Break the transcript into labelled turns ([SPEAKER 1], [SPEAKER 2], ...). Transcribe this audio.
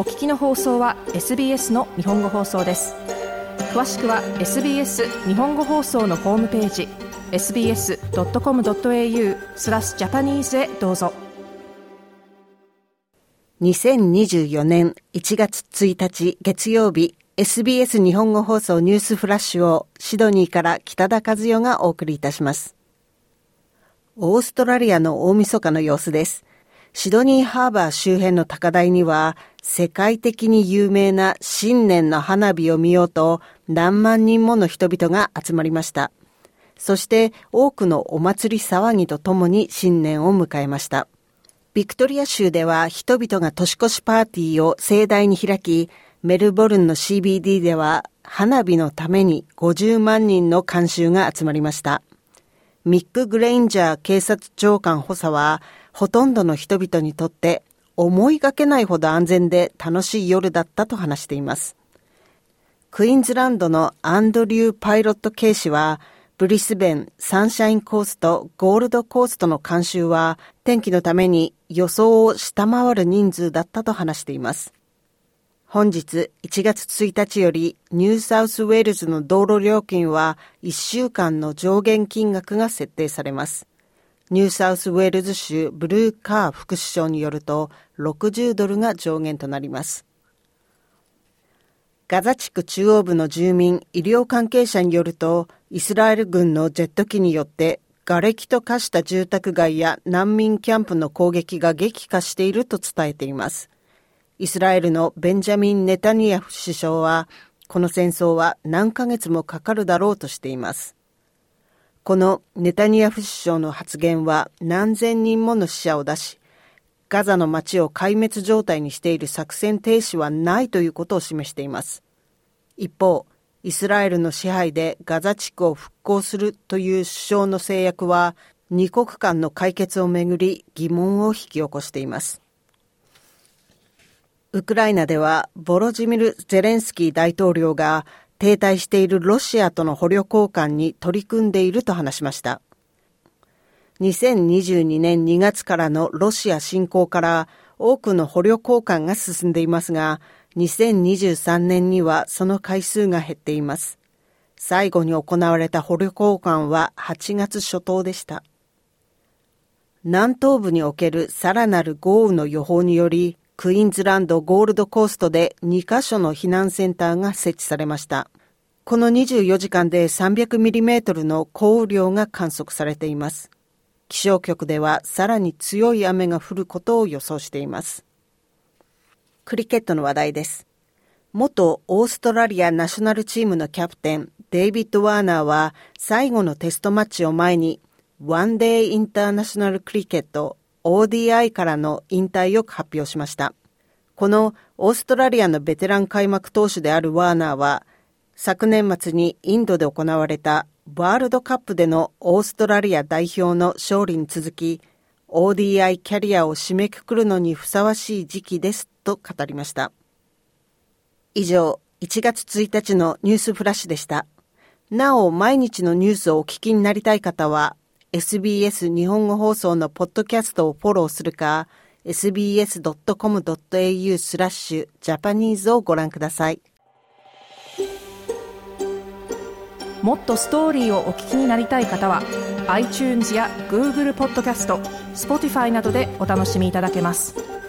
[SPEAKER 1] お聞きの放送は SBS の日本語放送です詳しくは SBS 日本語放送のホームページ sbs.com.au スラスジャパニーズへどうぞ
[SPEAKER 2] 2024年1月1日月曜日 SBS 日本語放送ニュースフラッシュをシドニーから北田和代がお送りいたします。オーストラリアの大晦日の様子です。シドニーハーバー周辺の高台には世界的に有名な新年の花火を見ようと何万人もの人々が集まりました。そして多くのお祭り騒ぎとともに新年を迎えました。ビクトリア州では人々が年越しパーティーを盛大に開き、メルボルンの CBD では花火のために50万人の観衆が集まりました。ミック・グレインジャー警察長官補佐は、ほとんどの人々にとって思いがけないほど安全で楽しい夜だったと話しています。クイーンズランドのアンドリュー・パイロット警視は、ブリスベン、サンシャインコースト、ゴールドコーストの観衆は、天気のために予想を下回る人数だったと話しています。本日1月1日よりニューサウスウェールズの道路料金は1週間の上限金額が設定されます。ニューサウスウェールズ州ブルーカー副首相によると60ドルが上限となります。ガザ地区中央部の住民、医療関係者によると、イスラエル軍のジェット機によって、瓦礫と化した住宅街や難民キャンプの攻撃が激化していると伝えています。イスラエルのベンジャミン・ネタニヤフ首相は、この戦争は何ヶ月もかかるだろうとしています。このネタニヤフ首相の発言は何千人もの死者を出し、ガザの町を壊滅状態にしている作戦停止はないということを示しています。一方、イスラエルの支配でガザ地区を復興するという首相の制約は、二国間の解決をめぐり疑問を引き起こしています。ウクライナでは、ボロジミル・ゼレンスキー大統領が停滞しているロシアとの捕虜交換に取り組んでいると話しました。2022年2月からのロシア侵攻から多くの捕虜交換が進んでいますが、2023年にはその回数が減っています。最後に行われた捕虜交換は8月初頭でした。南東部におけるさらなる豪雨の予報により、クイーンズランドゴールドコーストで2カ所の避難センターが設置されました。この24時間で 300mm の降雨量が観測されています。気象局ではさらに強い雨が降ることを予想しています。クリケットの話題です。元オーストラリアナショナルチームのキャプテン、デイビッド・ワーナーは最後のテストマッチを前に、ワンデーインターナショナルクリケット ODI からの引退を発表しました。このオーストラリアのベテラン開幕投手であるワーナーは、昨年末にインドで行われたワールドカップでのオーストラリア代表の勝利に続き、ODI キャリアを締めくくるのにふさわしい時期ですと語りました。以上、1月1日のニュースフラッシュでした。なお、毎日のニュースをお聞きになりたい方は、SBS 日本語放送のポッドキャストをフォローするか、sbs.com.au スラッシュジャパニーズをご覧ください。
[SPEAKER 1] もっとストーリーをお聞きになりたい方は iTunes や Google ポッドキャスト Spotify などでお楽しみいただけます。